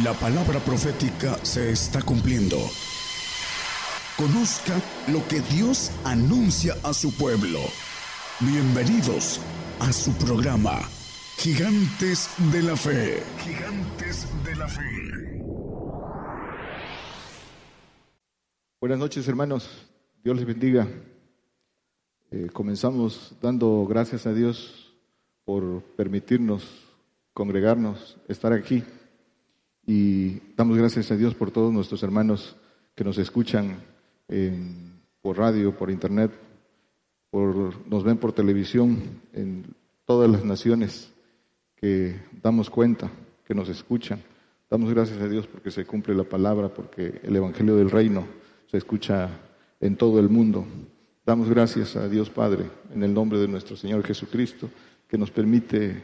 La palabra profética se está cumpliendo. Conozca lo que Dios anuncia a su pueblo. Bienvenidos a su programa, Gigantes de la Fe. Gigantes de la Fe. Buenas noches hermanos, Dios les bendiga. Eh, comenzamos dando gracias a Dios por permitirnos congregarnos, estar aquí. Y damos gracias a Dios por todos nuestros hermanos que nos escuchan por radio, por internet, por, nos ven por televisión en todas las naciones que damos cuenta, que nos escuchan. Damos gracias a Dios porque se cumple la palabra, porque el Evangelio del Reino se escucha en todo el mundo. Damos gracias a Dios Padre en el nombre de nuestro Señor Jesucristo, que nos permite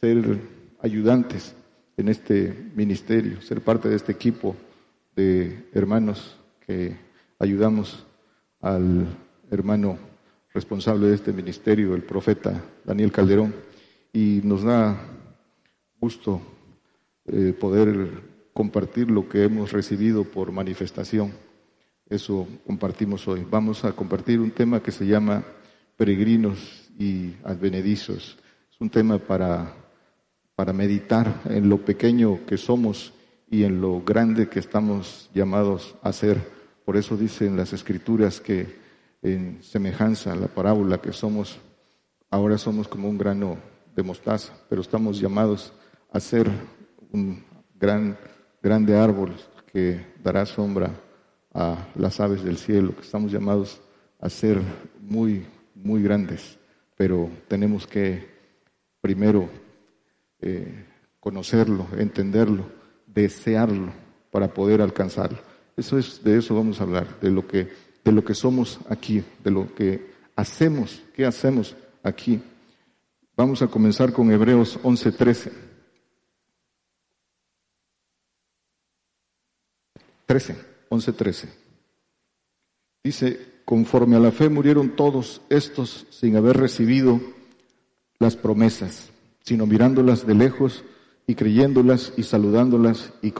ser ayudantes en este ministerio, ser parte de este equipo de hermanos que ayudamos al hermano responsable de este ministerio, el profeta Daniel Calderón, y nos da gusto eh, poder compartir lo que hemos recibido por manifestación. Eso compartimos hoy. Vamos a compartir un tema que se llama peregrinos y advenedizos. Es un tema para para meditar en lo pequeño que somos y en lo grande que estamos llamados a ser. Por eso dicen las escrituras que en semejanza a la parábola que somos, ahora somos como un grano de mostaza, pero estamos llamados a ser un gran, grande árbol que dará sombra a las aves del cielo, que estamos llamados a ser muy, muy grandes, pero tenemos que primero eh, conocerlo, entenderlo, desearlo para poder alcanzarlo. Eso es, de eso vamos a hablar, de lo que, de lo que somos aquí, de lo que hacemos, qué hacemos aquí. Vamos a comenzar con Hebreos 11:13. 13, 11:13. Dice, conforme a la fe murieron todos estos sin haber recibido las promesas sino mirándolas de lejos y creyéndolas y saludándolas y,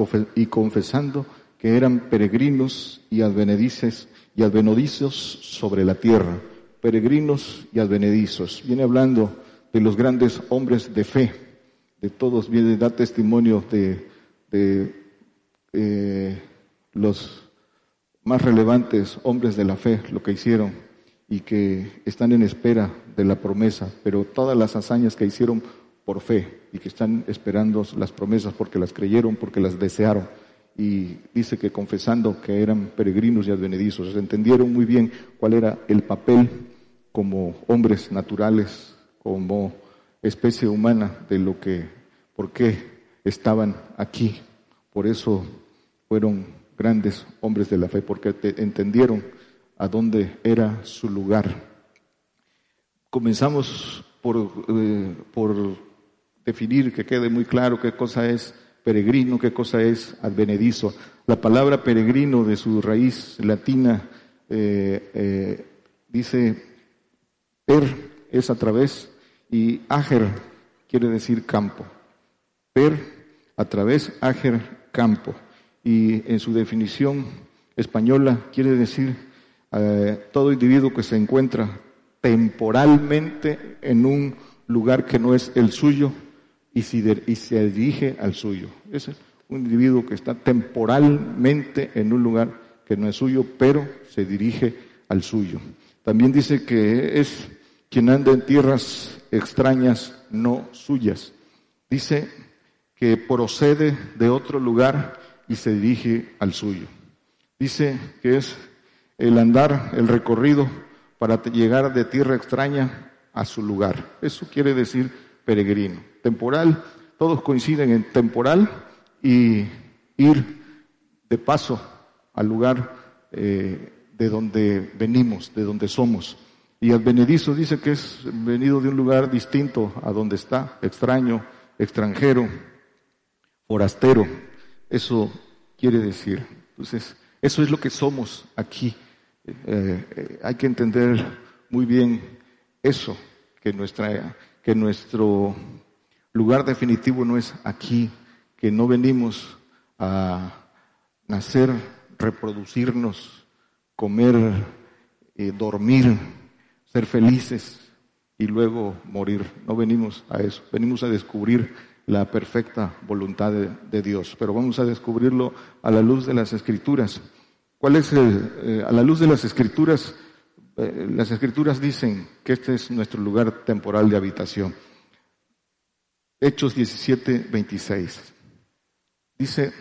confesando que eran peregrinos y advenedices y advenedizos sobre la tierra, peregrinos y advenedizos. Viene hablando de los grandes hombres de fe, de todos, viene da testimonio de, de eh, los más relevantes hombres de la fe, lo que hicieron y que están en espera de la promesa, pero todas las hazañas que hicieron por fe y que están esperando las promesas porque las creyeron, porque las desearon. Y dice que confesando que eran peregrinos y advenedizos, entendieron muy bien cuál era el papel como hombres naturales, como especie humana de lo que, por qué estaban aquí. Por eso fueron grandes hombres de la fe, porque entendieron a dónde era su lugar. Comenzamos por, eh, por definir, que quede muy claro qué cosa es peregrino, qué cosa es advenedizo. La palabra peregrino de su raíz latina eh, eh, dice per es a través y ager quiere decir campo. Per a través, ager campo. Y en su definición española quiere decir eh, todo individuo que se encuentra temporalmente en un lugar que no es el suyo, y, se dirige al suyo. Es un individuo que está temporalmente en un lugar que no es suyo, pero se dirige al suyo. También dice que es quien anda en tierras extrañas, no suyas. Dice que procede de otro lugar y se dirige al suyo. Dice que es el andar, el recorrido para llegar de tierra extraña a su lugar. Eso quiere decir peregrino temporal, todos coinciden en temporal y ir de paso al lugar eh, de donde venimos, de donde somos. Y advenedizo dice que es venido de un lugar distinto a donde está, extraño, extranjero, forastero. Eso quiere decir. Entonces, eso es lo que somos aquí. Eh, eh, hay que entender muy bien eso, que, nuestra, que nuestro lugar definitivo no es aquí, que no venimos a nacer, reproducirnos, comer, eh, dormir, ser felices y luego morir. No venimos a eso, venimos a descubrir la perfecta voluntad de, Dios, pero vamos a descubrirlo a la luz de las escrituras. ¿Cuál es el, eh, a la luz de las escrituras? Eh, las escrituras dicen que este es nuestro lugar temporal de habitación. Hechos 17, 26. Dice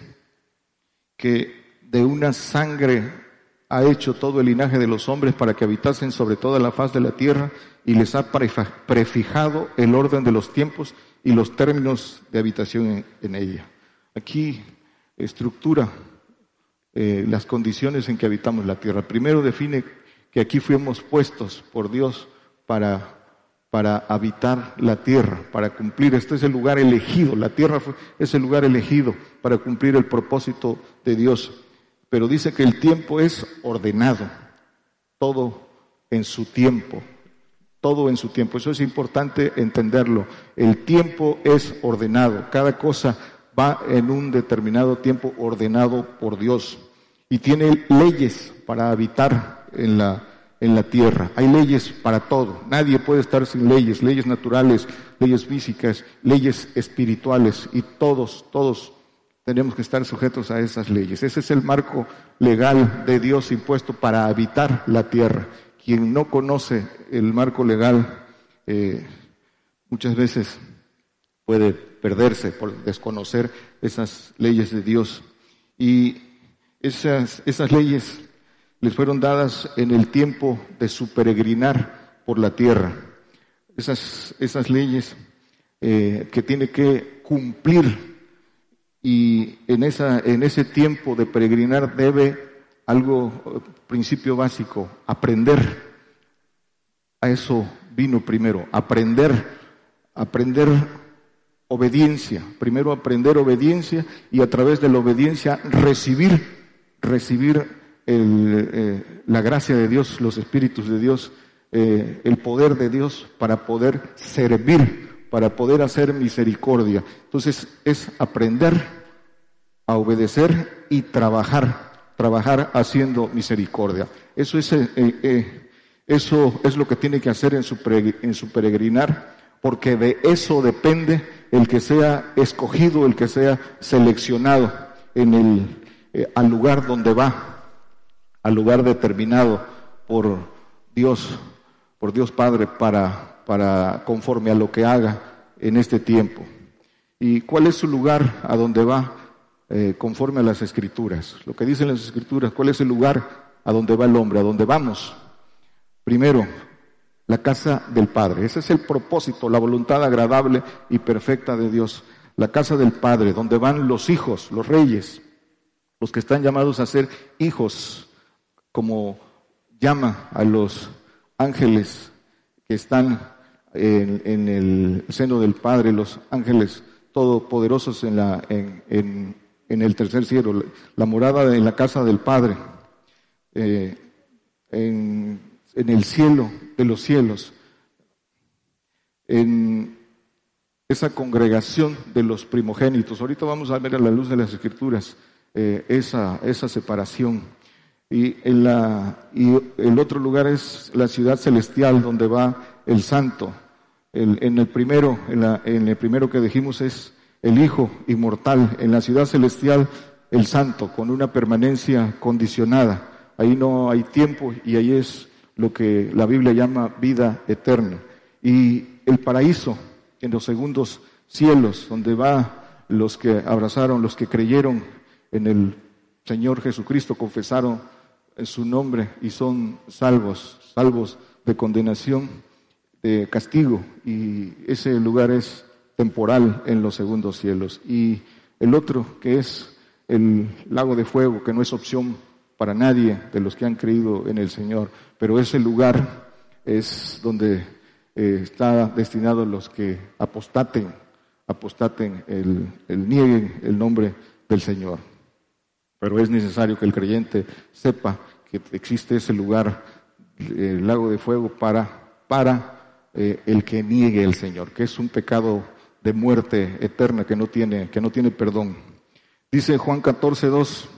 que de una sangre ha hecho todo el linaje de los hombres para que habitasen sobre toda la faz de la tierra y les ha prefijado el orden de los tiempos y los términos de habitación en, ella. Aquí estructura eh, las condiciones en que habitamos la tierra. Primero define que aquí fuimos puestos por Dios para, para habitar la tierra, para cumplir. Este es el lugar elegido, la tierra es el lugar elegido para cumplir el propósito de Dios. Pero dice que el tiempo es ordenado, todo en su tiempo, todo en su tiempo. Eso es importante entenderlo. El tiempo es ordenado. Cada cosa va en un determinado tiempo ordenado por Dios. Y tiene leyes para habitar en la, en la tierra. Hay leyes para todo. Nadie puede estar sin leyes. Leyes naturales, leyes físicas, leyes espirituales. Y todos, todos tenemos que estar sujetos a esas leyes. Ese es el marco legal de Dios impuesto para habitar la tierra. Quien no conoce el marco legal eh, muchas veces puede perderse por desconocer esas leyes de Dios. Y esas, esas leyes les fueron dadas en el tiempo de su peregrinar por la tierra. Esas, esas leyes eh, que tiene que cumplir y en, esa, en ese tiempo de peregrinar debe algo, principio básico, aprender. A eso vino primero, aprender, aprender obediencia. Primero aprender obediencia y a través de la obediencia recibir, recibir eh, la gracia de Dios, los espíritus de Dios, eh, el poder de Dios para poder servir, para poder hacer misericordia. Entonces es aprender a obedecer y trabajar trabajar haciendo misericordia. Eso es, eh, eso es lo que tiene que hacer en su, en su peregrinar, porque de eso depende el que sea escogido, el que sea seleccionado en el, al lugar donde va, al lugar determinado por Dios, por Dios Padre, para, para conforme a lo que haga en este tiempo. ¿Y cuál es su lugar a donde va? Eh, conforme a las escrituras. Lo que dicen las escrituras, cuál es el lugar a donde va el hombre, a donde vamos. Primero, la casa del Padre. Ese es el propósito, la voluntad agradable y perfecta de Dios. La casa del Padre, donde van los hijos, los reyes, los que están llamados a ser hijos, como llama a los ángeles que están en, el seno del Padre, los ángeles todopoderosos en, la, en en el tercer cielo, la morada en la casa del Padre, eh, en, el cielo de los cielos, en esa congregación de los primogénitos. Ahorita vamos a ver a la luz de las escrituras eh, esa, esa separación. Y, en la, y el otro lugar es la ciudad celestial donde va el santo. en el primero, en, la, en el primero que dijimos es el Hijo inmortal, en la ciudad celestial el Santo, con una permanencia condicionada. Ahí no hay tiempo y ahí es lo que la Biblia llama vida eterna. Y el paraíso en los segundos cielos, donde va los que abrazaron, los que creyeron en el Señor Jesucristo, confesaron en su nombre y son salvos, salvos de condenación, de castigo. Y ese lugar es temporal en los segundos cielos. Y el otro, que es el lago de fuego, que no es opción para nadie de los que han creído en el Señor, pero ese lugar es donde eh, está destinado los que apostaten, apostaten, el, el, nieguen el nombre del Señor. Pero es necesario que el creyente sepa que existe ese lugar, el lago de fuego, para, para eh, el que niegue el Señor, que es un pecado de muerte eterna que no tiene, que no tiene perdón. Dice Juan 14, 2,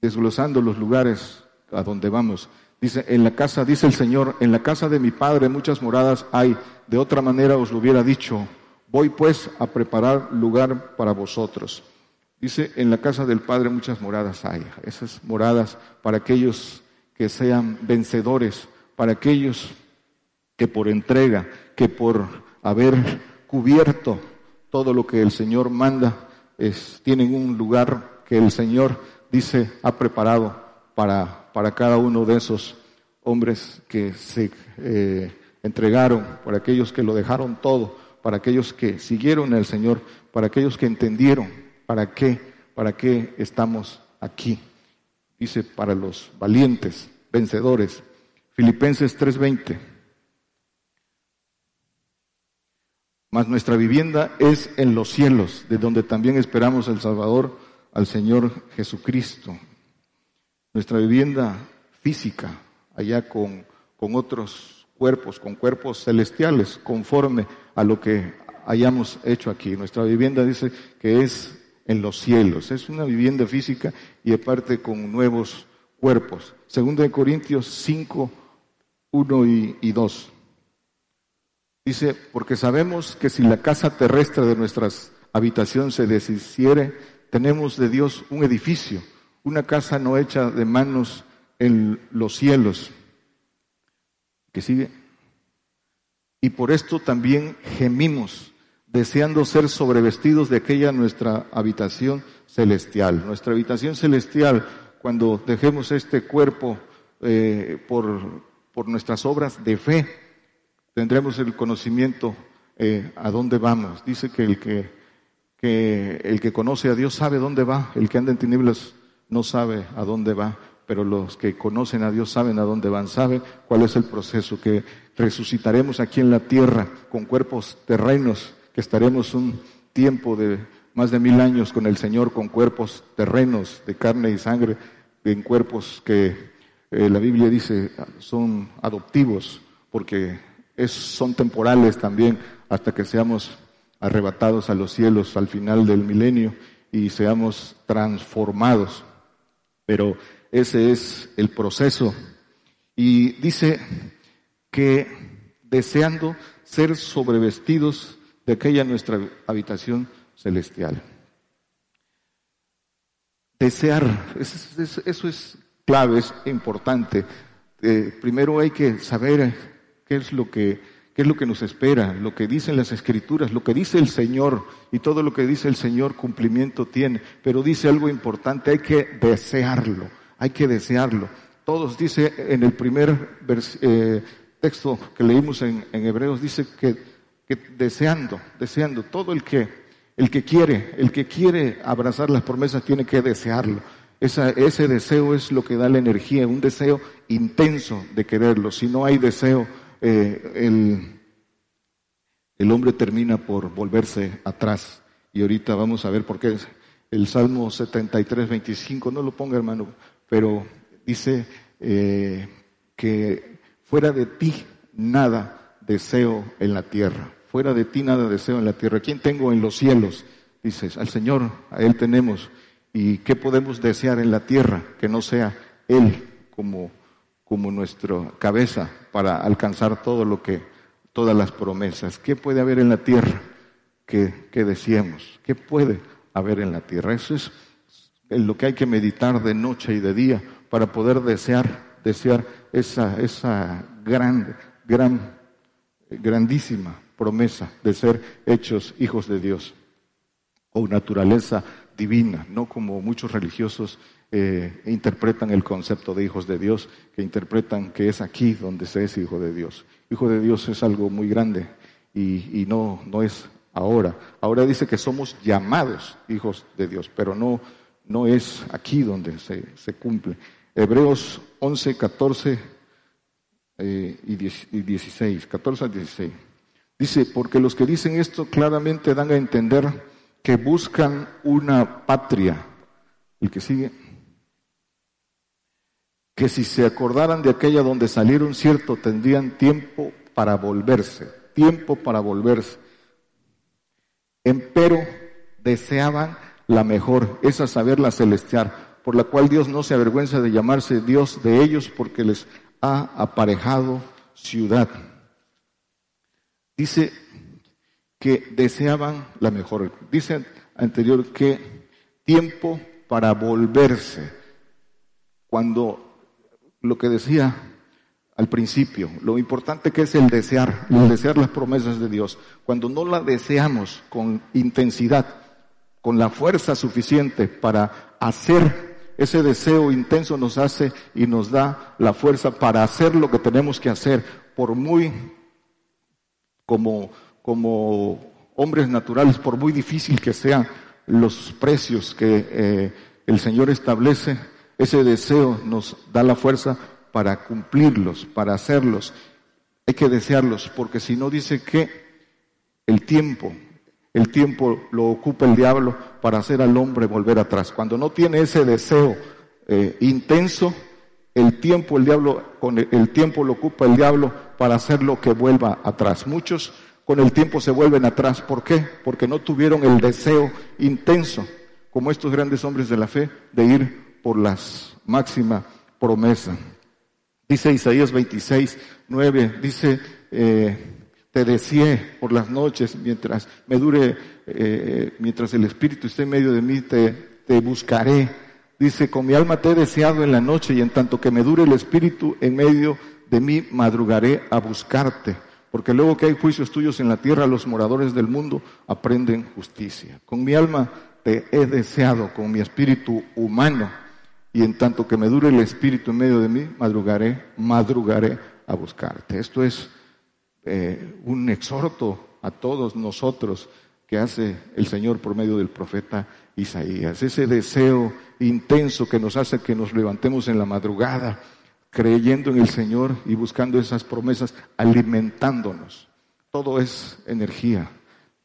desglosando los lugares a donde vamos. Dice, en la casa, dice el Señor, en la casa de mi Padre muchas moradas hay, de otra manera os lo hubiera dicho, voy pues a preparar lugar para vosotros. Dice, en la casa del Padre muchas moradas hay, esas moradas para aquellos que sean vencedores, para aquellos que por entrega, que por haber cubierto todo lo que el Señor manda, es, tienen un lugar que el Señor dice ha preparado para, para cada uno de esos hombres que se eh, entregaron, para aquellos que lo dejaron todo, para aquellos que siguieron al Señor, para aquellos que entendieron para qué, para qué estamos aquí. Dice, para los valientes, vencedores. Filipenses 3:20. Mas nuestra vivienda es en los cielos, de donde también esperamos al Salvador, al Señor Jesucristo nuestra vivienda física, allá con, con otros cuerpos, con cuerpos celestiales, conforme a lo que hayamos hecho aquí. Nuestra vivienda dice que es en los cielos, es una vivienda física y aparte con nuevos cuerpos. Segundo de Corintios 5, 1 y, y 2. Dice, porque sabemos que si la casa terrestre de nuestras habitaciones se deshiciere, tenemos de Dios un edificio una casa no hecha de manos en los cielos. Que sigue. Y por esto también gemimos, deseando ser sobrevestidos de aquella nuestra habitación celestial. Nuestra habitación celestial, cuando dejemos este cuerpo eh, por, por, nuestras obras de fe, tendremos el conocimiento eh, a dónde vamos. Dice que el que, que el que conoce a Dios sabe dónde va, el que anda en tinieblas no sabe a dónde va, pero los que conocen a Dios saben a dónde van, saben cuál es el proceso, que resucitaremos aquí en la tierra con cuerpos terrenos, estaremos un tiempo de más de mil años con el Señor, con cuerpos terrenos de carne y sangre, en cuerpos que eh, la Biblia dice son adoptivos, porque son temporales también hasta que seamos arrebatados a los cielos al final del milenio y seamos transformados pero ese es el proceso. Y dice que deseando ser sobrevestidos de aquella nuestra habitación celestial. Desear, eso es clave, es importante. Eh, primero hay que saber qué es lo que qué es lo que nos espera, lo que dicen las escrituras, lo que dice el Señor y todo lo que dice el Señor cumplimiento tiene. Pero dice algo importante, hay que desearlo, hay que desearlo. Todos dice en el primer eh, texto que leímos en, Hebreos, dice que, deseando, deseando, todo el que, el que quiere, el que quiere abrazar las promesas tiene que desearlo. ese deseo es lo que da la energía, un deseo intenso de quererlo. Si no hay deseo, eh, el, el hombre termina por volverse atrás. Y ahorita vamos a ver por qué el Salmo 73, 25, no lo ponga hermano, pero dice eh, que fuera de ti nada deseo en la tierra, fuera de ti nada deseo en la tierra. ¿Quién tengo en los cielos? Dices, al Señor, a Él tenemos. ¿Y qué podemos desear en la tierra que no sea Él como como nuestra cabeza para alcanzar todo lo que, todas las promesas. ¿Qué puede haber en la tierra que, que deseemos? ¿Qué puede haber en la tierra? Eso es lo que hay que meditar de noche y de día para poder desear, desear esa, esa gran, gran, grandísima promesa de ser hechos hijos de Dios o naturaleza divina, no como muchos religiosos eh, interpretan el concepto de hijos de Dios, que interpretan que es aquí donde se es hijo de Dios. Hijo de Dios es algo muy grande y, no, no es ahora. Ahora dice que somos llamados hijos de Dios, pero no, no es aquí donde se, se cumple. Hebreos 11, 14 eh, y 16, 14 al 16. Dice, porque los que dicen esto claramente dan a entender que buscan una patria. El que sigue que si se acordaran de aquella donde salieron, cierto, tendrían tiempo para volverse, tiempo para volverse. Empero, deseaban la mejor, esa saber la celestial, por la cual Dios no se avergüenza de llamarse Dios de ellos porque les ha aparejado ciudad. Dice que deseaban la mejor. Dice anterior que tiempo para volverse. Cuando lo que decía al principio, lo importante que es el desear, el desear las promesas de Dios. Cuando no la deseamos con intensidad, con la fuerza suficiente para hacer ese deseo intenso nos hace y nos da la fuerza para hacer lo que tenemos que hacer, por muy como, como hombres naturales, por muy difícil que sean los precios que eh, el Señor establece, ese deseo nos da la fuerza para cumplirlos, para hacerlos. Hay que desearlos, porque si no dice que el tiempo, el tiempo lo ocupa el diablo para hacer al hombre volver atrás. Cuando no tiene ese deseo eh, intenso, el tiempo, el diablo, con el, tiempo lo ocupa el diablo para hacer lo que vuelva atrás. Muchos con el tiempo se vuelven atrás. ¿Por qué? Porque no tuvieron el deseo intenso, como estos grandes hombres de la fe, de ir por la máxima promesa. Dice Isaías 26, 9, dice, eh, te deseé por las noches, mientras me dure, eh, mientras el Espíritu esté en medio de mí, te, te buscaré. Dice, con mi alma te he deseado en la noche y en tanto que me dure el Espíritu en medio de mí, madrugaré a buscarte. Porque luego que hay juicios tuyos en la tierra, los moradores del mundo aprenden justicia. Con mi alma te he deseado, con mi espíritu humano, y en tanto que me dure el espíritu en medio de mí, madrugaré, madrugaré a buscarte. Esto es eh, un exhorto a todos nosotros que hace el Señor por medio del profeta Isaías. Ese deseo intenso que nos hace que nos levantemos en la madrugada, creyendo en el Señor y buscando esas promesas, alimentándonos. Todo es energía.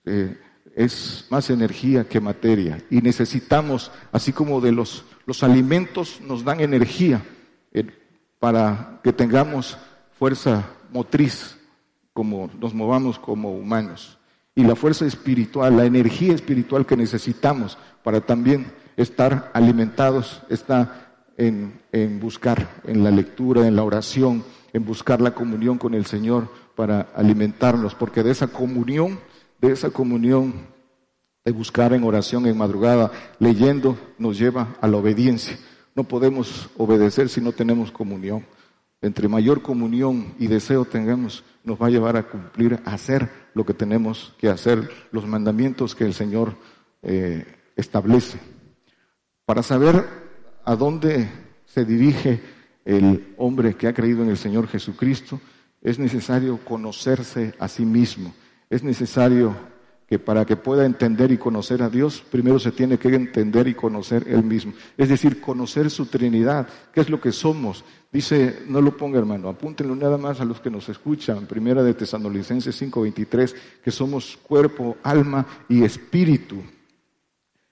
Eh, es más energía que materia. Y necesitamos, así como de los, los alimentos nos dan energía eh, para que tengamos fuerza motriz como nos movamos como humanos. Y la fuerza espiritual, la energía espiritual que necesitamos para también estar alimentados está en, buscar, en la lectura, en la oración, en buscar la comunión con el Señor para alimentarnos, porque de esa comunión, de esa comunión, de buscar en oración, en madrugada, leyendo, nos lleva a la obediencia. No podemos obedecer si no tenemos comunión. Entre mayor comunión y deseo tengamos, nos va a llevar a cumplir, a hacer lo que tenemos que hacer, los mandamientos que el Señor eh, establece. Para saber a dónde se dirige el hombre que ha creído en el Señor Jesucristo, es necesario conocerse a sí mismo, es necesario que para que pueda entender y conocer a Dios, primero se tiene que entender y conocer Él mismo. Es decir, conocer su Trinidad, qué es lo que somos. Dice, no lo ponga hermano, apúntenlo nada más a los que nos escuchan, primera de Tesanolicenses 5:23, que somos cuerpo, alma y espíritu.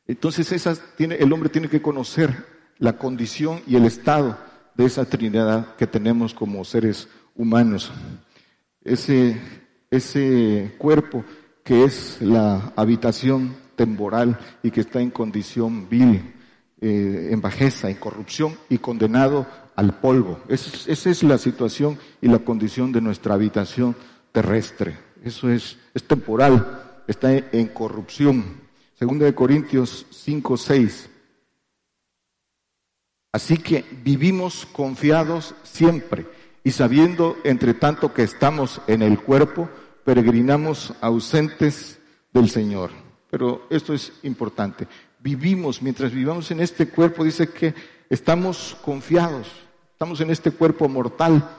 Entonces esas tiene, el hombre tiene que conocer la condición y el estado de esa Trinidad que tenemos como seres humanos. Ese, ese cuerpo que es la habitación temporal y que está en condición vil, eh, en bajeza, en corrupción y condenado al polvo. esa es la situación y la condición de nuestra habitación terrestre. Eso es, es temporal, está en, corrupción. Segunda de Corintios 5, 6. Así que vivimos confiados siempre y sabiendo entre tanto que estamos en el cuerpo, peregrinamos ausentes del Señor. Pero esto es importante. Vivimos, mientras vivamos en este cuerpo, dice que estamos confiados, estamos en este cuerpo mortal,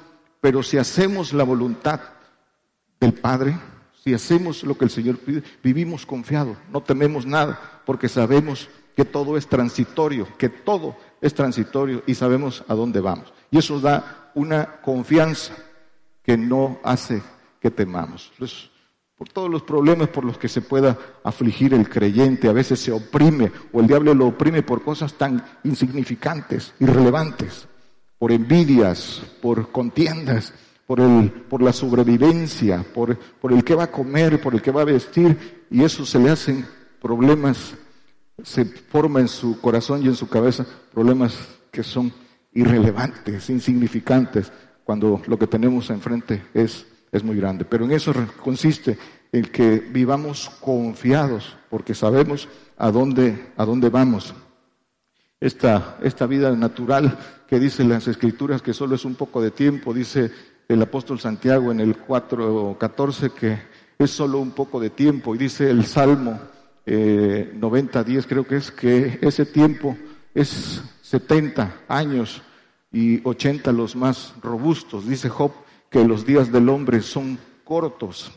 pero si hacemos la voluntad del Padre, si hacemos lo que el Señor pide, vivimos confiados, no tememos nada, porque sabemos que todo es transitorio, que todo es transitorio y sabemos a dónde vamos. Y eso da una confianza que no hace que temamos. por todos los problemas por los que se pueda afligir el creyente, a veces se oprime o el diablo lo oprime por cosas tan insignificantes, irrelevantes, por envidias, por contiendas, por la sobrevivencia, por, por el que va a comer, por el que va a vestir, y eso se le hacen problemas se forma en su corazón y en su cabeza problemas que son irrelevantes, insignificantes, cuando lo que tenemos enfrente es, es muy grande. Pero en eso consiste el que vivamos confiados, porque sabemos a dónde, a dónde vamos. Esta, esta vida natural que dicen las escrituras que solo es un poco de tiempo, dice el apóstol Santiago en el 4.14 que es solo un poco de tiempo, y dice el Salmo eh, 90.10 creo que es que ese tiempo es 70 años y 80 los más robustos. Dice Job que los días del hombre son cortos.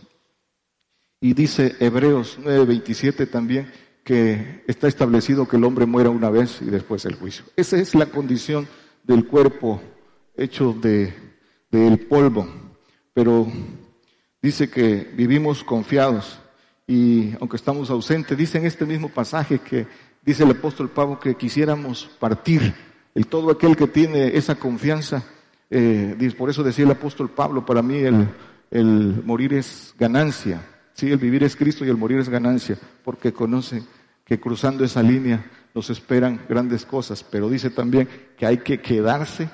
Y dice Hebreos 9:27 también que está establecido que el hombre muera una vez y después el juicio. Esa es la condición del cuerpo hecho de del polvo. Pero dice que vivimos confiados y aunque estamos ausentes, dice en este mismo pasaje que dice el apóstol Pablo que quisiéramos partir el todo aquel que tiene esa confianza, eh, por eso decía el apóstol Pablo, para mí el, el morir es ganancia, sí, el vivir es Cristo y el morir es ganancia, porque conoce que cruzando esa línea nos esperan grandes cosas, pero dice también que hay que quedarse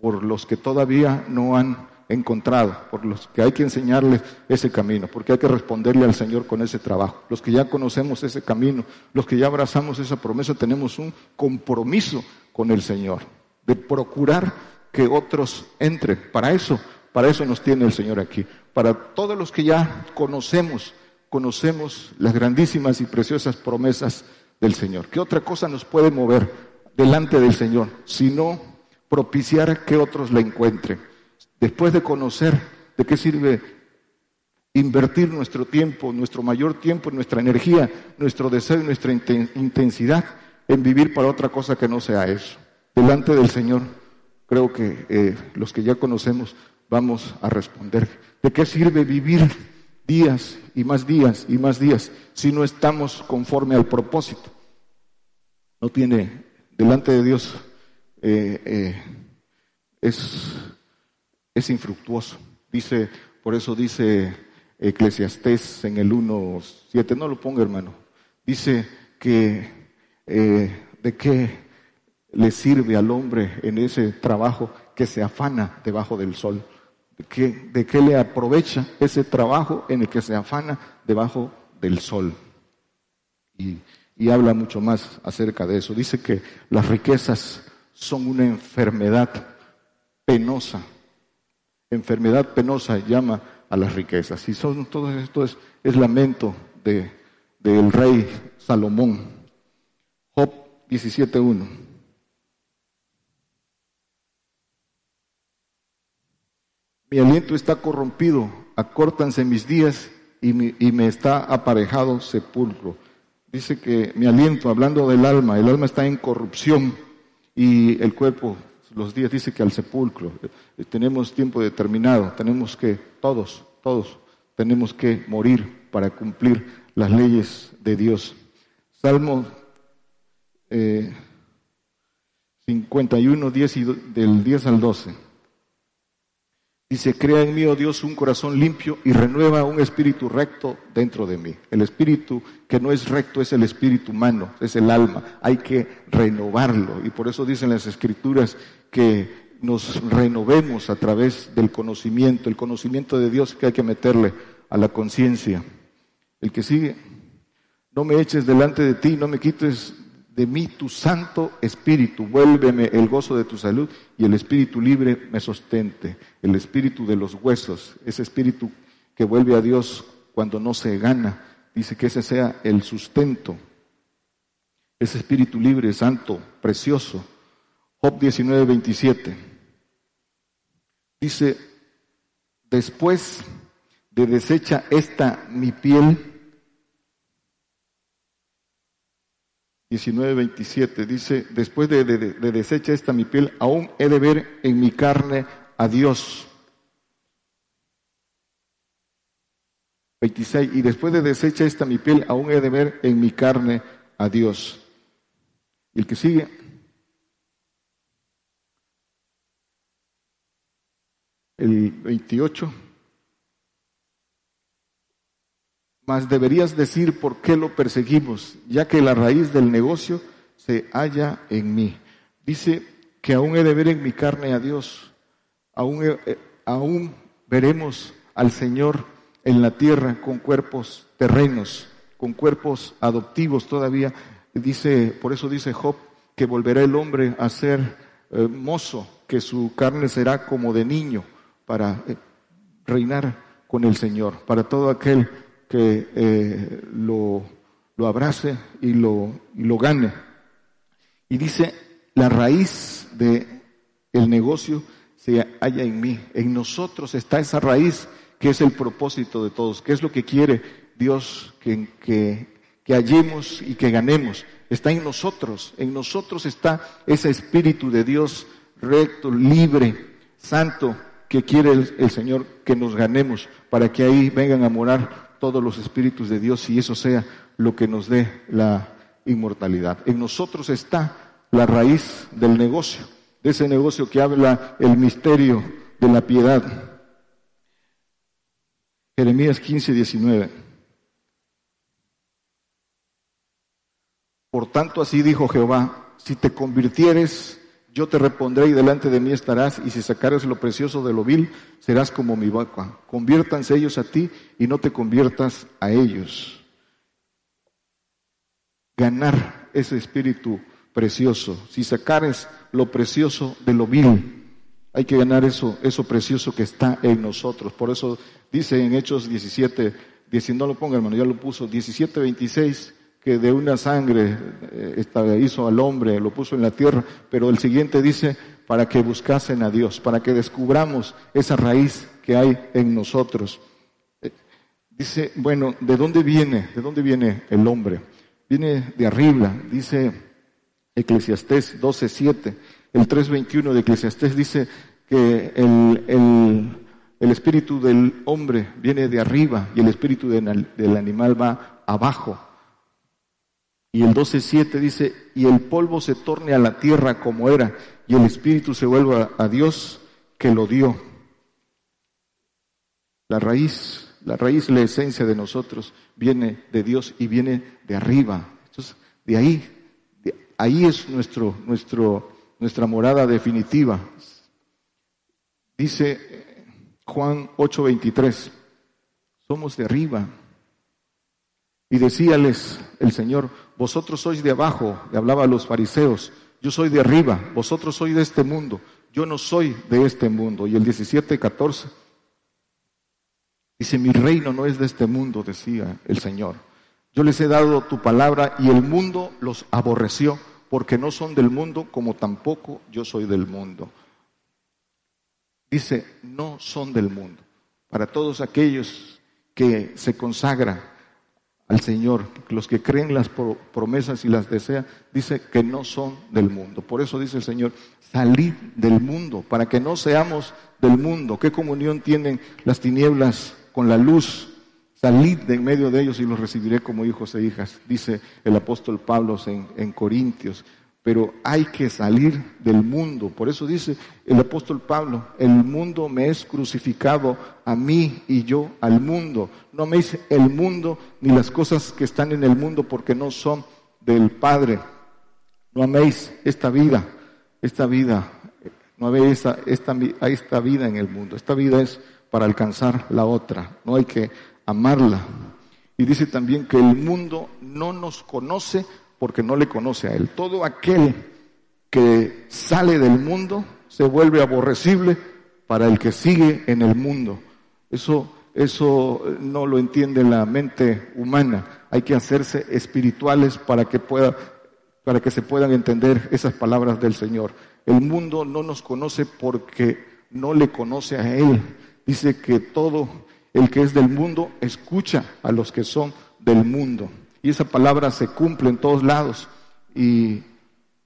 por los que todavía no han encontrado, por los que hay que enseñarles ese camino, porque hay que responderle al Señor con ese trabajo. Los que ya conocemos ese camino, los que ya abrazamos esa promesa, tenemos un compromiso con el Señor, de procurar que otros entren. Para eso, para eso nos tiene el Señor aquí. Para todos los que ya conocemos, conocemos las grandísimas y preciosas promesas del Señor. ¿Qué otra cosa nos puede mover delante del Señor sino propiciar que otros la encuentren? Después de conocer de qué sirve invertir nuestro tiempo, nuestro mayor tiempo, nuestra energía, nuestro deseo y nuestra intensidad en vivir para otra cosa que no sea eso. Delante del Señor, creo que eh, los que ya conocemos vamos a responder. ¿De qué sirve vivir días y más días y más días si no estamos conforme al propósito? No tiene, delante de Dios, eh, eh, es, es infructuoso. Dice, por eso dice Eclesiastés en el 1.7, no lo ponga hermano, dice que eh, de qué le sirve al hombre en ese trabajo que se afana debajo del sol. ¿De qué, de qué le aprovecha ese trabajo en el que se afana debajo del sol? Y, y habla mucho más acerca de eso. Dice que las riquezas son una enfermedad penosa. Enfermedad penosa llama a las riquezas. Y son todo esto es, lamento de, del rey Salomón. Job 17.1. Mi aliento está corrompido, acórtanse mis días y me está aparejado sepulcro. Dice que mi aliento, hablando del alma, el alma está en corrupción y el cuerpo, los días dice que al sepulcro. Eh, tenemos tiempo determinado, tenemos que, todos, todos, tenemos que morir para cumplir las leyes de Dios. Salmo eh, 51, 10 y del 10 al 12. Dice, crea en mí, oh Dios, un corazón limpio y renueva un espíritu recto dentro de mí. El espíritu que no es recto es el espíritu humano, es el alma. Hay que renovarlo. Y por eso dicen las escrituras que nos renovemos a través del conocimiento, el conocimiento de Dios que hay que meterle a la conciencia. El que sigue, no me eches delante de ti, no me quites de mí tu santo espíritu, vuélveme el gozo de tu salud y el espíritu libre me sostente, el espíritu de los huesos, ese espíritu que vuelve a Dios cuando no se gana, dice que ese sea el sustento, ese espíritu libre, santo, precioso. Job 19, 27. Dice, después de deshecha esta mi piel, 19:27 dice, después de, de, deshecha esta mi piel, aún he de ver en mi carne a Dios. 26, y después de deshecha esta mi piel, aún he de ver en mi carne a Dios. Y el que sigue. El 28. mas deberías decir por qué lo perseguimos, ya que la raíz del negocio se halla en mí. Dice que aún he de ver en mi carne a Dios, aún, eh, aún veremos al Señor en la tierra con cuerpos terrenos, con cuerpos adoptivos todavía. Dice, por eso dice Job que volverá el hombre a ser eh, mozo, que su carne será como de niño para eh, reinar con el Señor, para todo aquel que eh, lo, abrace y lo, y lo gane. Y dice, la raíz de negocio se halla en mí, en nosotros está esa raíz que es el propósito de todos, que es lo que quiere Dios que, que hallemos y que ganemos. Está en nosotros, en nosotros está ese espíritu de Dios recto, libre, santo, que quiere el, Señor que nos ganemos para que ahí vengan a morar todos los espíritus de Dios y eso sea lo que nos dé la inmortalidad. En nosotros está la raíz del negocio, de ese negocio que habla el misterio de la piedad. Jeremías 15, 19. Por tanto, así dijo Jehová, si te convirtieres yo te repondré y delante de mí estarás, y si sacares lo precioso de lo vil, serás como mi vaca. Conviértanse ellos a ti y no te conviertas a ellos. Ganar ese espíritu precioso. Si sacares lo precioso de lo vil, hay que ganar eso, eso precioso que está en nosotros. Por eso dice en Hechos 17, 19, no lo ponga hermano, ya lo puso, 17, 26, que de una sangre eh, hizo al hombre, lo puso en la tierra, pero el siguiente dice, para que buscasen a Dios, para que descubramos esa raíz que hay en nosotros. Eh, dice, bueno, ¿de dónde viene? ¿De dónde viene el hombre? Viene de arriba, dice Eclesiastés 12.7, el 3.21 de Eclesiastés dice que el, espíritu del hombre viene de arriba y el espíritu del animal va abajo. Y el 12.7 dice, y el polvo se torne a la tierra como era, y el espíritu se vuelva a Dios que lo dio. La raíz, la raíz, la esencia de nosotros viene de Dios y viene de arriba. Entonces, de ahí, ahí es nuestro, nuestro, nuestra morada definitiva. Dice Juan 8:23, somos de arriba. Y decíales el Señor, vosotros sois de abajo, y hablaba a los fariseos, yo soy de arriba, vosotros sois de este mundo, yo no soy de este mundo. Y el 17, 14, dice, mi reino no es de este mundo, decía el Señor. Yo les he dado tu palabra y el mundo los aborreció, porque no son del mundo como tampoco yo soy del mundo. Dice, no son del mundo. Para todos aquellos que se consagran al Señor, los que creen las promesas y las desean, dice que no son del mundo. Por eso dice el Señor, salid del mundo, para que no seamos del mundo. ¿Qué comunión tienen las tinieblas con la luz? Salid de en medio de ellos y los recibiré como hijos e hijas, dice el apóstol Pablo en, en Corintios pero hay que salir del mundo. Por eso dice el apóstol Pablo, el mundo me es crucificado a mí y yo al mundo. No améis el mundo ni las cosas que están en el mundo porque no son del Padre. No améis esta vida, esta vida, no améis esta, esta, esta vida en el mundo. Esta vida es para alcanzar la otra, no hay que amarla. Y dice también que el mundo no nos conoce porque no le conoce a Él. Todo aquel que sale del mundo se vuelve aborrecible para el que sigue en el mundo. Eso, eso no lo entiende la mente humana. Hay que hacerse espirituales para que pueda, para que se puedan entender esas palabras del Señor. El mundo no nos conoce porque no le conoce a Él. Dice que todo el que es del mundo escucha a los que son del mundo. Y esa palabra se cumple en todos lados y,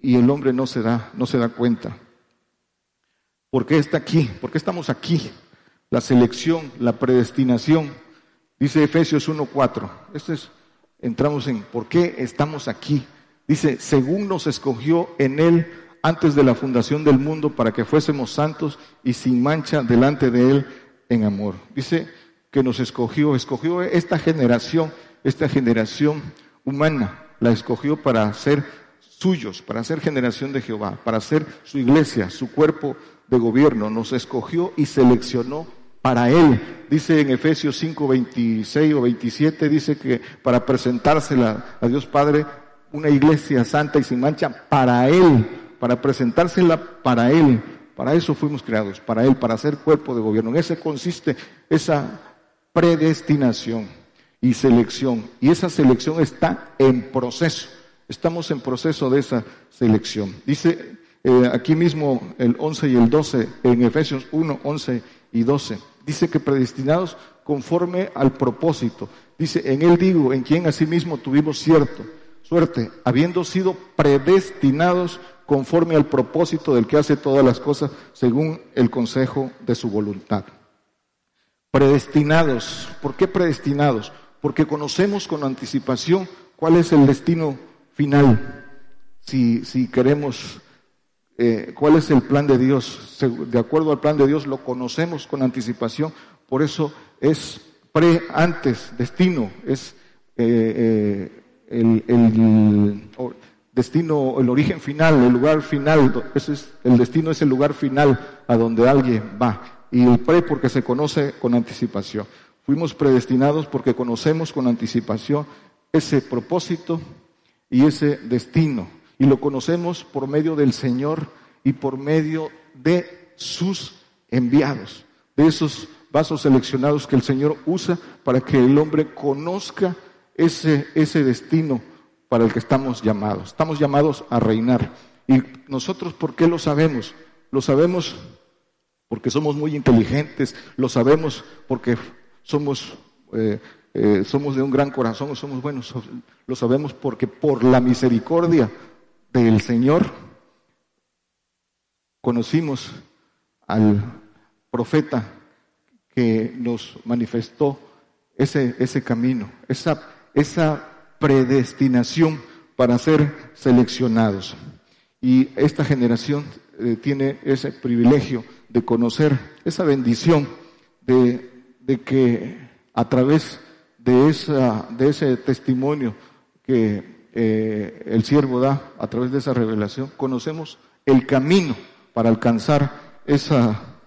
el hombre no se, da, no se da cuenta. ¿Por qué está aquí? ¿Por qué estamos aquí? La selección, la predestinación. Dice Efesios 1.4. Esto es, entramos en ¿por qué estamos aquí? Dice, según nos escogió en Él antes de la fundación del mundo para que fuésemos santos y sin mancha delante de Él en amor. Dice, que nos escogió, escogió esta generación, esta generación humana, la escogió para ser suyos, para ser generación de Jehová, para ser su iglesia, su cuerpo de gobierno, nos escogió y seleccionó para Él. Dice en Efesios 5, 26 o 27, dice que para presentársela a Dios Padre, una iglesia santa y sin mancha, para Él, para presentársela para Él. Para eso fuimos creados, para Él, para ser cuerpo de gobierno. En ese consiste esa predestinación y selección. Y esa selección está en proceso. Estamos en proceso de esa selección. Dice eh, aquí mismo el 11 y el 12 en Efesios 1, 11 y 12. Dice que predestinados conforme al propósito. Dice, en él digo, en quien asimismo tuvimos cierto, suerte, habiendo sido predestinados conforme al propósito del que hace todas las cosas según el consejo de su voluntad. Predestinados. ¿Por qué predestinados? Porque conocemos con anticipación cuál es el destino final. Si, queremos eh, cuál es el plan de Dios. De acuerdo al plan de Dios lo conocemos con anticipación, por eso es pre, antes, destino, es eh, eh, el, destino, el origen final, el lugar final, ese es, el destino es el lugar final a donde alguien va. Y el pre porque se conoce con anticipación. Fuimos predestinados porque conocemos con anticipación ese propósito y ese destino y lo conocemos por medio del Señor y por medio de sus enviados, de esos vasos seleccionados que el Señor usa para que el hombre conozca ese, ese destino para el que estamos llamados. Estamos llamados a reinar. ¿Y nosotros por qué lo sabemos? Lo sabemos porque somos muy inteligentes, lo sabemos porque somos, eh, eh, somos de un gran corazón, somos buenos, lo sabemos porque por la misericordia del Señor, conocimos al profeta que nos manifestó ese, ese camino, esa, esa predestinación para ser seleccionados. Y esta generación eh, tiene ese privilegio de conocer esa bendición de, de que a través de, esa, de ese testimonio que eh, el siervo da a través de esa revelación, conocemos el camino para alcanzar esa,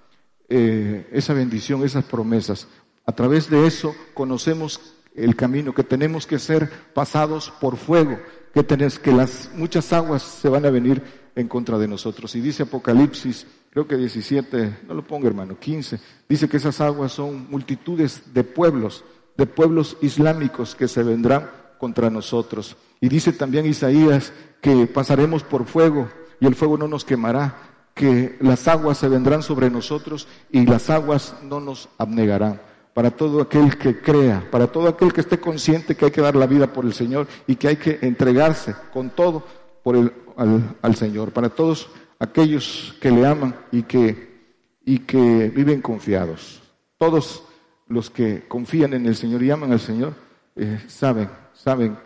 eh, esa bendición, esas promesas. A través de eso conocemos el camino, que tenemos que ser pasados por fuego, que, que las muchas aguas se van a venir en contra de nosotros. Y dice Apocalipsis, creo que 17, no lo pongo hermano, 15, dice que esas aguas son multitudes de pueblos, de pueblos islámicos que se vendrán contra nosotros. Y dice también Isaías que pasaremos por fuego y el fuego no nos quemará, que las aguas se vendrán sobre nosotros y las aguas no nos abnegarán. Para todo aquel que crea, para todo aquel que esté consciente que hay que dar la vida por el Señor y que hay que entregarse con todo por el, al, al Señor. Para todos aquellos que le aman y que, y que viven confiados. Todos los que confían en el Señor y aman al Señor eh, saben, saben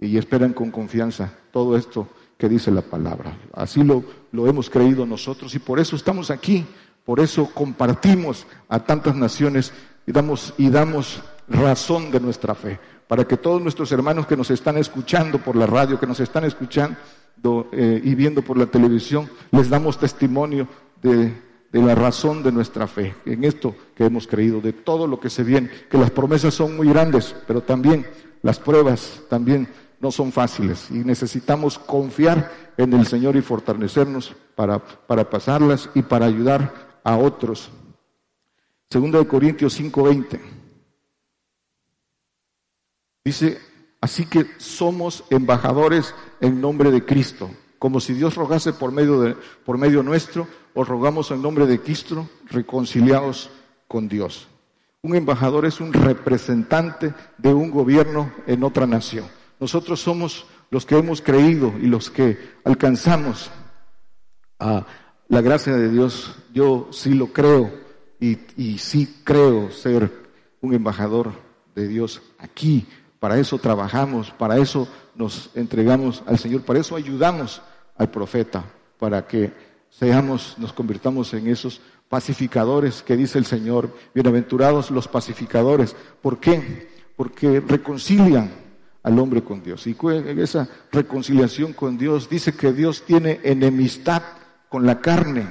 y esperan con confianza todo esto que dice la palabra. Así lo, lo hemos creído nosotros y por eso estamos aquí, por eso compartimos a tantas naciones y damos, y damos razón de nuestra fe, para que todos nuestros hermanos que nos están escuchando por la radio, que nos están escuchando eh, y viendo por la televisión, les damos testimonio de, de la razón de nuestra fe, en esto que hemos creído, de todo lo que se viene, que las promesas son muy grandes, pero también las pruebas también no son fáciles y necesitamos confiar en el Señor y fortalecernos para, para pasarlas y para ayudar a otros. Segundo de Corintios 5:20. Dice, así que somos embajadores en nombre de Cristo, como si Dios rogase por medio, de, por medio nuestro, os rogamos en nombre de Cristo, reconciliados con Dios. Un embajador es un representante de un gobierno en otra nación. Nosotros somos los que hemos creído y los que alcanzamos a la gracia de Dios. Yo sí lo creo y, y sí creo ser un embajador de Dios aquí. Para eso trabajamos, para eso nos entregamos al Señor, para eso ayudamos al profeta, para que seamos, nos convirtamos en esos pacificadores que dice el Señor, bienaventurados los pacificadores. ¿Por qué? Porque reconcilian al hombre con Dios. Y esa reconciliación con Dios dice que Dios tiene enemistad con la carne.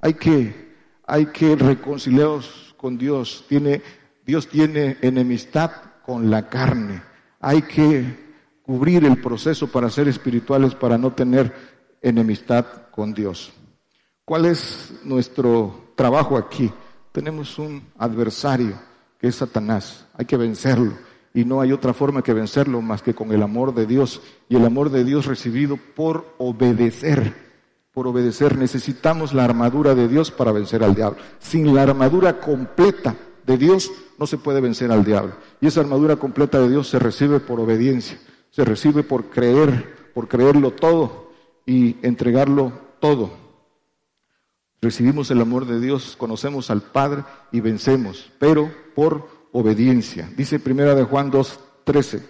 Hay que, hay que con Dios. Tiene, Dios tiene enemistad con la carne. Hay que cubrir el proceso para ser espirituales, para no tener enemistad con Dios. ¿Cuál es nuestro trabajo aquí? Tenemos un adversario que es Satanás. Hay que vencerlo. Y no hay otra forma que vencerlo más que con el amor de Dios. Y el amor de Dios recibido por obedecer. Por obedecer. Necesitamos la armadura de Dios para vencer al diablo. Sin la armadura completa de Dios no se puede vencer al diablo. Y esa armadura completa de Dios se recibe por obediencia. Se recibe por creer, por creerlo todo y entregarlo todo. Recibimos el amor de Dios, conocemos al Padre y vencemos, pero por obediencia. Dice primera de Juan 2:13.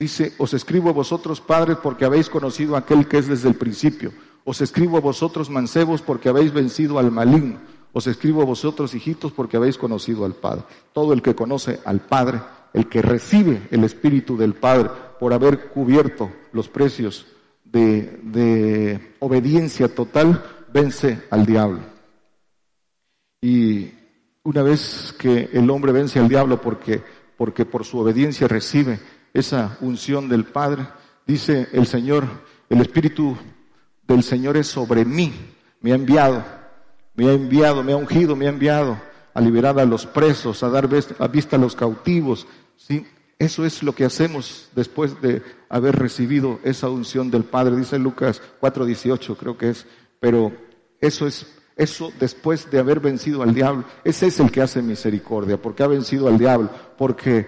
Dice, os escribo a vosotros padres porque habéis conocido aquel que es desde el principio. Os escribo a vosotros mancebos porque habéis vencido al maligno. Os escribo a vosotros hijitos porque habéis conocido al Padre. Todo el que conoce al Padre, el que recibe el Espíritu del Padre por haber cubierto los precios de, obediencia total vence al diablo. Y una vez que el hombre vence al diablo porque, porque por su obediencia recibe esa unción del Padre, dice el Señor, el Espíritu del Señor es sobre mí, me ha enviado, me ha enviado, me ha ungido, me ha enviado a liberar a los presos, a dar vista a los cautivos, ¿sí? Eso es lo que hacemos después de haber recibido esa unción del Padre, dice Lucas 4:18, creo que es, pero eso es eso después de haber vencido al diablo, ese es el que hace misericordia, porque ha vencido al diablo, porque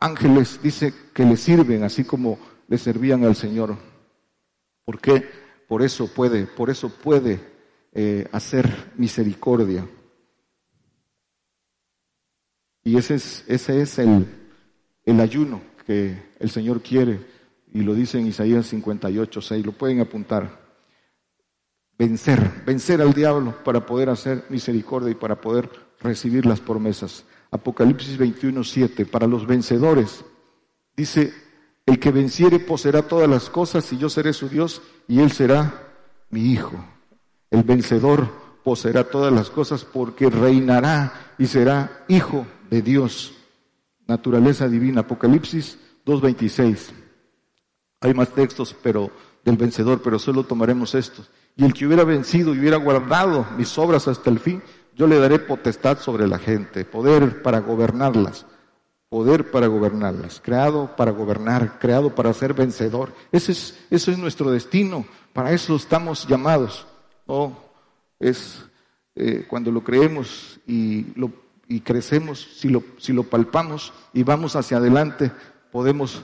ángeles dice que le sirven así como le servían al Señor. ¿Por qué? Por eso puede, por eso puede eh, hacer misericordia. Y ese es, ese es el, el ayuno que el Señor quiere, y lo dice en Isaías 58, 6, lo pueden apuntar. Vencer, vencer al diablo para poder hacer misericordia y para poder recibir las promesas. Apocalipsis 21, 7, para los vencedores, dice, el que venciere poseerá todas las cosas y yo seré su Dios y él será mi hijo. El vencedor poseerá todas las cosas porque reinará y será hijo de Dios naturaleza divina. Apocalipsis 2.26. Hay más textos pero del vencedor, pero solo tomaremos estos. Y el que hubiera vencido y hubiera guardado mis obras hasta el fin, yo le daré potestad sobre la gente, poder para gobernarlas, poder para gobernarlas, creado para gobernar, creado para ser vencedor. Ese es, eso es nuestro destino, para eso estamos llamados. No es eh, cuando lo creemos y lo y crecemos, si lo, si lo palpamos y vamos hacia adelante, podemos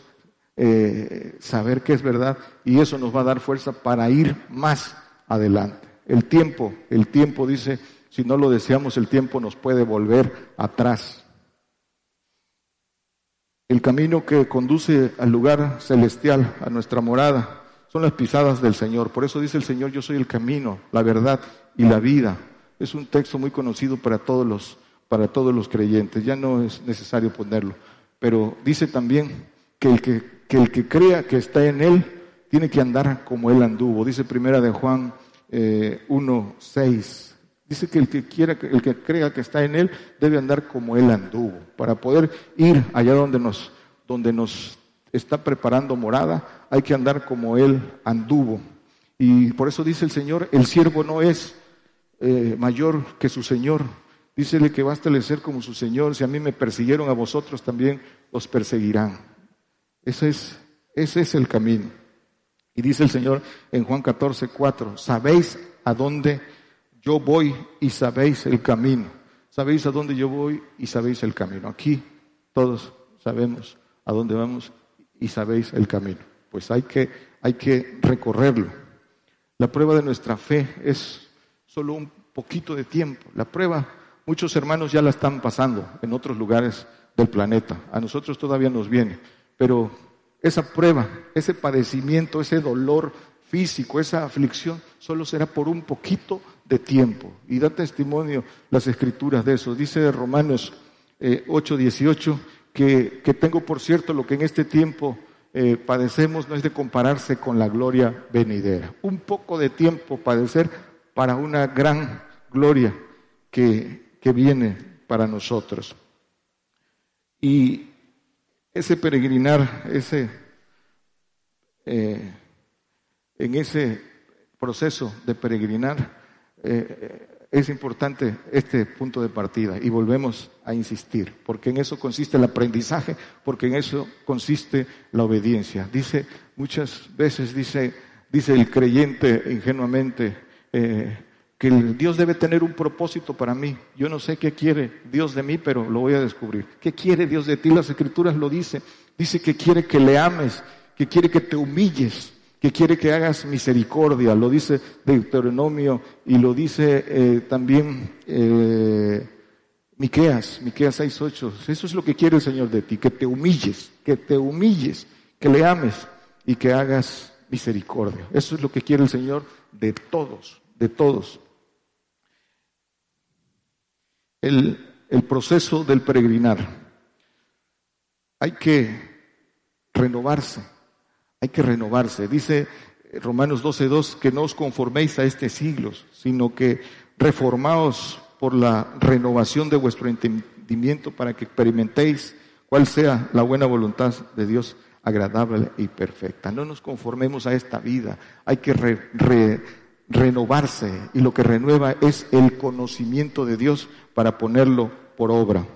eh, saber que es verdad y eso nos va a dar fuerza para ir más adelante. El tiempo, el tiempo dice, si no lo deseamos, el tiempo nos puede volver atrás. El camino que conduce al lugar celestial, a nuestra morada, son las pisadas del Señor. Por eso dice el Señor, yo soy el camino, la verdad y la vida. Es un texto muy conocido para todos los para todos los creyentes, ya no es necesario ponerlo. Pero dice también que el que, el que crea que está en Él tiene que andar como Él anduvo. Dice primera de Juan eh, 1.6. Dice que el que quiera, el que crea que está en Él debe andar como Él anduvo, para poder ir allá donde nos, donde nos está preparando morada, hay que andar como Él anduvo. Y por eso dice el Señor, el siervo no es eh, mayor que su Señor, Dícele que basta ser como su Señor. Si a mí me persiguieron, a vosotros también os perseguirán. Ese es, ese es el camino. Y dice el Señor en Juan 14, 4, sabéis a dónde yo voy y sabéis el camino. Sabéis a dónde yo voy y sabéis el camino. Aquí todos sabemos a dónde vamos y sabéis el camino. Pues hay que, hay que recorrerlo. La prueba de nuestra fe es solo un poquito de tiempo. La prueba Muchos hermanos ya la están pasando en otros lugares del planeta. A nosotros todavía nos viene, pero esa prueba, ese padecimiento, ese dolor físico, esa aflicción, solo será por un poquito de tiempo. Y da testimonio las escrituras de eso. Dice Romanos 8, eh, 18 que, que, tengo por cierto lo que en este tiempo eh, padecemos no es de compararse con la gloria venidera. Un poco de tiempo padecer para una gran gloria que, que viene para nosotros. Y ese peregrinar, ese, eh, en ese proceso de peregrinar, eh, es importante este punto de partida y volvemos a insistir, porque en eso consiste el aprendizaje, porque en eso consiste la obediencia. Dice, muchas veces dice, dice el creyente ingenuamente, eh, que Dios debe tener un propósito para mí. Yo no sé qué quiere Dios de mí, pero lo voy a descubrir. ¿Qué quiere Dios de ti? Las escrituras lo dicen. Dice que quiere que le ames, que quiere que te humilles, que quiere que hagas misericordia. Lo dice Deuteronomio y lo dice eh, también eh, Miqueas, Miqueas 6.8. Eso es lo que quiere el Señor de ti, que te humilles, que te humilles, que le ames y que hagas misericordia. Eso es lo que quiere el Señor de todos, de todos el, proceso del peregrinar. Hay que renovarse, hay que renovarse. Dice Romanos 12.2 que no os conforméis a este siglo, sino que reformaos por la renovación de vuestro entendimiento para que experimentéis cuál sea la buena voluntad de Dios agradable y perfecta. No nos conformemos a esta vida, hay que renovarse y lo que renueva es el conocimiento de Dios para ponerlo por obra.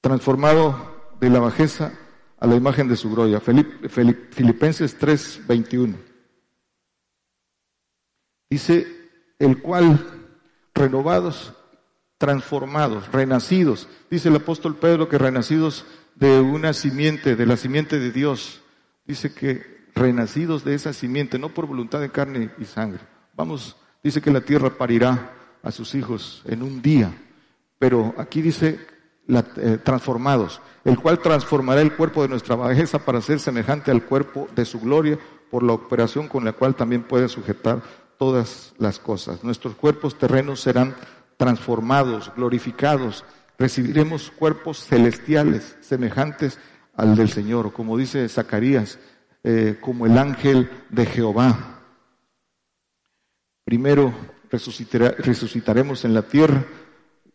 Transformado de la bajeza a la imagen de su gloria. Filipenses 3, 21. Dice, el cual, renovados, transformados, renacidos, dice el apóstol Pedro que renacidos de una simiente, de la simiente de Dios, dice que renacidos de esa simiente, no por voluntad de carne y sangre. Vamos, dice que la tierra parirá a sus hijos en un día pero aquí dice eh, transformados, el cual transformará el cuerpo de nuestra bajeza para ser semejante al cuerpo de su gloria por la operación con la cual también puede sujetar todas las cosas. Nuestros cuerpos terrenos serán transformados, glorificados, recibiremos cuerpos celestiales semejantes al del Señor, como dice Zacarías, eh, como el ángel de Jehová. Primero resucitaremos en la tierra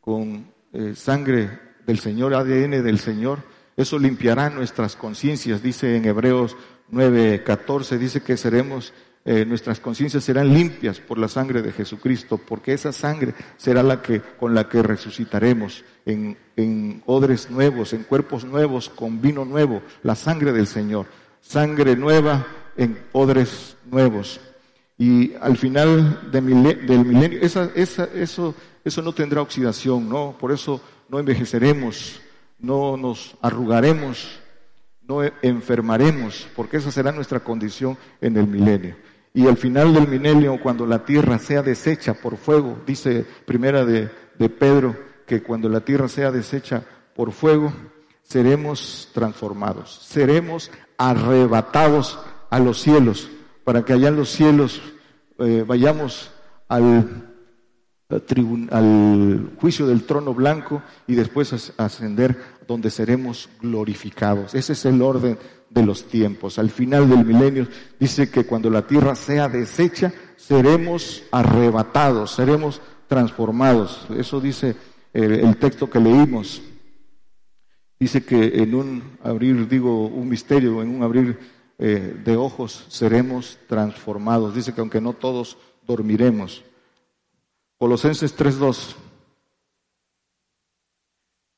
con eh, sangre del Señor, ADN del Señor, eso limpiará nuestras conciencias, dice en Hebreos 9:14, dice que seremos, eh, nuestras conciencias serán limpias por la sangre de Jesucristo, porque esa sangre será la que, con la que resucitaremos en, en odres nuevos, en cuerpos nuevos, con vino nuevo, la sangre del Señor, sangre nueva en odres nuevos. Y al final del milenio, eso eso no tendrá oxidación, ¿no? Por eso no envejeceremos, no nos arrugaremos, no enfermaremos, porque esa será nuestra condición en el milenio. Y al final del milenio, cuando la tierra sea deshecha por fuego, dice primera de, de Pedro, que cuando la tierra sea deshecha por fuego, seremos transformados, seremos arrebatados a los cielos, para que allá en los cielos eh, vayamos al al juicio del trono blanco y después ascender donde seremos glorificados. Ese es el orden de los tiempos. Al final del milenio dice que cuando la tierra sea deshecha, seremos arrebatados, seremos transformados. Eso dice el, texto que leímos. Dice que en un abrir, digo, un misterio, en un abrir eh, de ojos seremos transformados. Dice que aunque no todos dormiremos, Colosenses 3.2.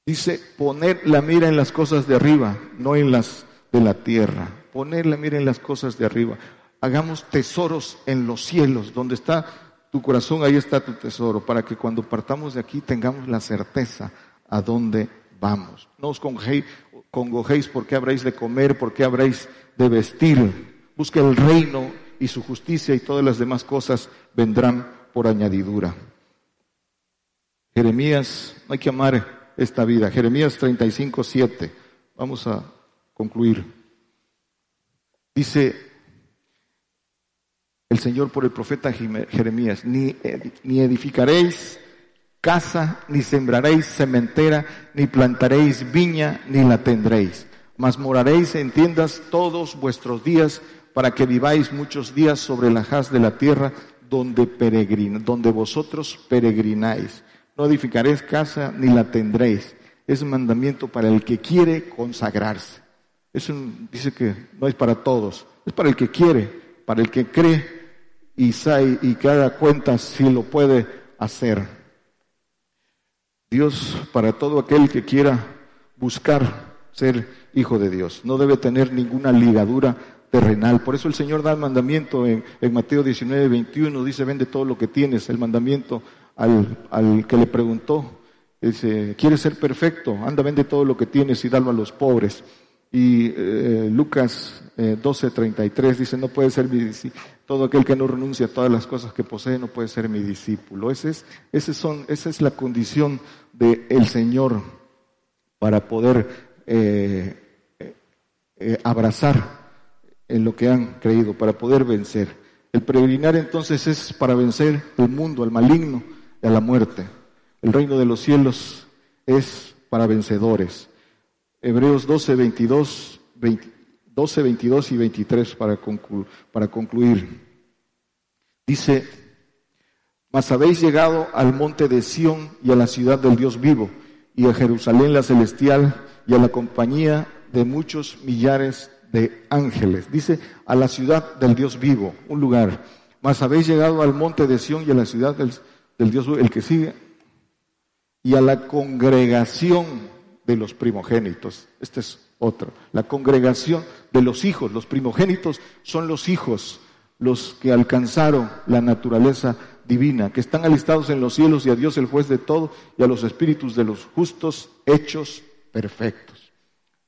Dice, poner la mira en las cosas de arriba, no en las de la tierra. Poner la mira en las cosas de arriba. Hagamos tesoros en los cielos, donde está tu corazón, ahí está tu tesoro, para que cuando partamos de aquí tengamos la certeza a dónde vamos. No os congojéis porque habréis de comer, porque habréis de vestir. Busca el reino y su justicia y todas las demás cosas vendrán por añadidura. Jeremías, hay que amar esta vida. Jeremías 35, 7. Vamos a concluir. Dice el Señor por el profeta Jeremías, ni, ni edificaréis casa, ni sembraréis cementera, ni plantaréis viña, ni la tendréis, mas moraréis en tiendas todos vuestros días para que viváis muchos días sobre la haz de la tierra donde peregrina, donde vosotros peregrináis. No edificaréis casa ni la tendréis. Es un mandamiento para el que quiere consagrarse. Es dice que no es para todos, es para el que quiere, para el que cree y sabe y que haga cuenta si lo puede hacer. Dios para todo aquel que quiera buscar ser hijo de Dios. No debe tener ninguna ligadura terrenal. Por eso el Señor da el mandamiento en, Mateo 19, 21, dice, vende todo lo que tienes. El mandamiento al, al que le preguntó, dice, ¿quieres ser perfecto? Anda, vende todo lo que tienes y dalo a los pobres. Y eh, Lucas eh, 12, 33 dice, no puede ser mi discípulo. Todo aquel que no renuncia a todas las cosas que posee no puede ser mi discípulo. Ese es, ese son, esa es la condición del Señor para poder eh, eh, abrazar en lo que han creído, para poder vencer. El peregrinar entonces es para vencer el mundo, al maligno y a la muerte. El reino de los cielos es para vencedores. Hebreos 12, 22, 12, 22 y 23 para, para concluir. Dice, mas habéis llegado al monte de Sión y a la ciudad del Dios vivo, y a Jerusalén la celestial, y a la compañía de muchos millares de ángeles. Dice, a la ciudad del Dios vivo, un lugar. Mas habéis llegado al monte de Sión y a la ciudad del, Dios vivo, el que sigue, y a la congregación de los primogénitos. Este es otro. La congregación de los hijos, los primogénitos son los hijos, los que alcanzaron la naturaleza divina, que están alistados en los cielos y a Dios el juez de todo y a los espíritus de los justos hechos perfectos.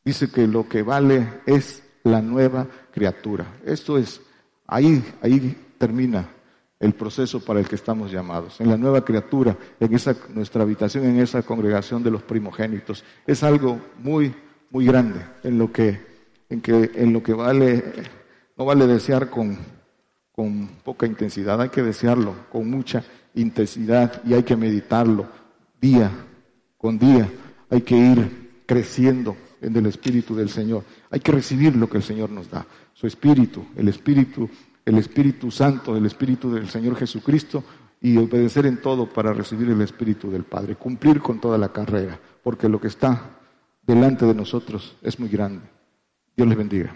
Dice que lo que vale es la nueva criatura. Esto es, ahí, ahí termina el proceso para el que estamos llamados, en la nueva criatura, en esa, nuestra habitación, en esa congregación de los primogénitos. Es algo muy, muy grande en lo que, en que, en lo que vale, no vale desear con, con poca intensidad, hay que desearlo con mucha intensidad y hay que meditarlo día con día, hay que ir creciendo en el Espíritu del Señor. Hay que recibir lo que el Señor nos da, su Espíritu, el Espíritu, el Espíritu Santo, el Espíritu del Señor Jesucristo y obedecer en todo para recibir el Espíritu del Padre, cumplir con toda la carrera, porque lo que está delante de nosotros es muy grande. Dios les bendiga.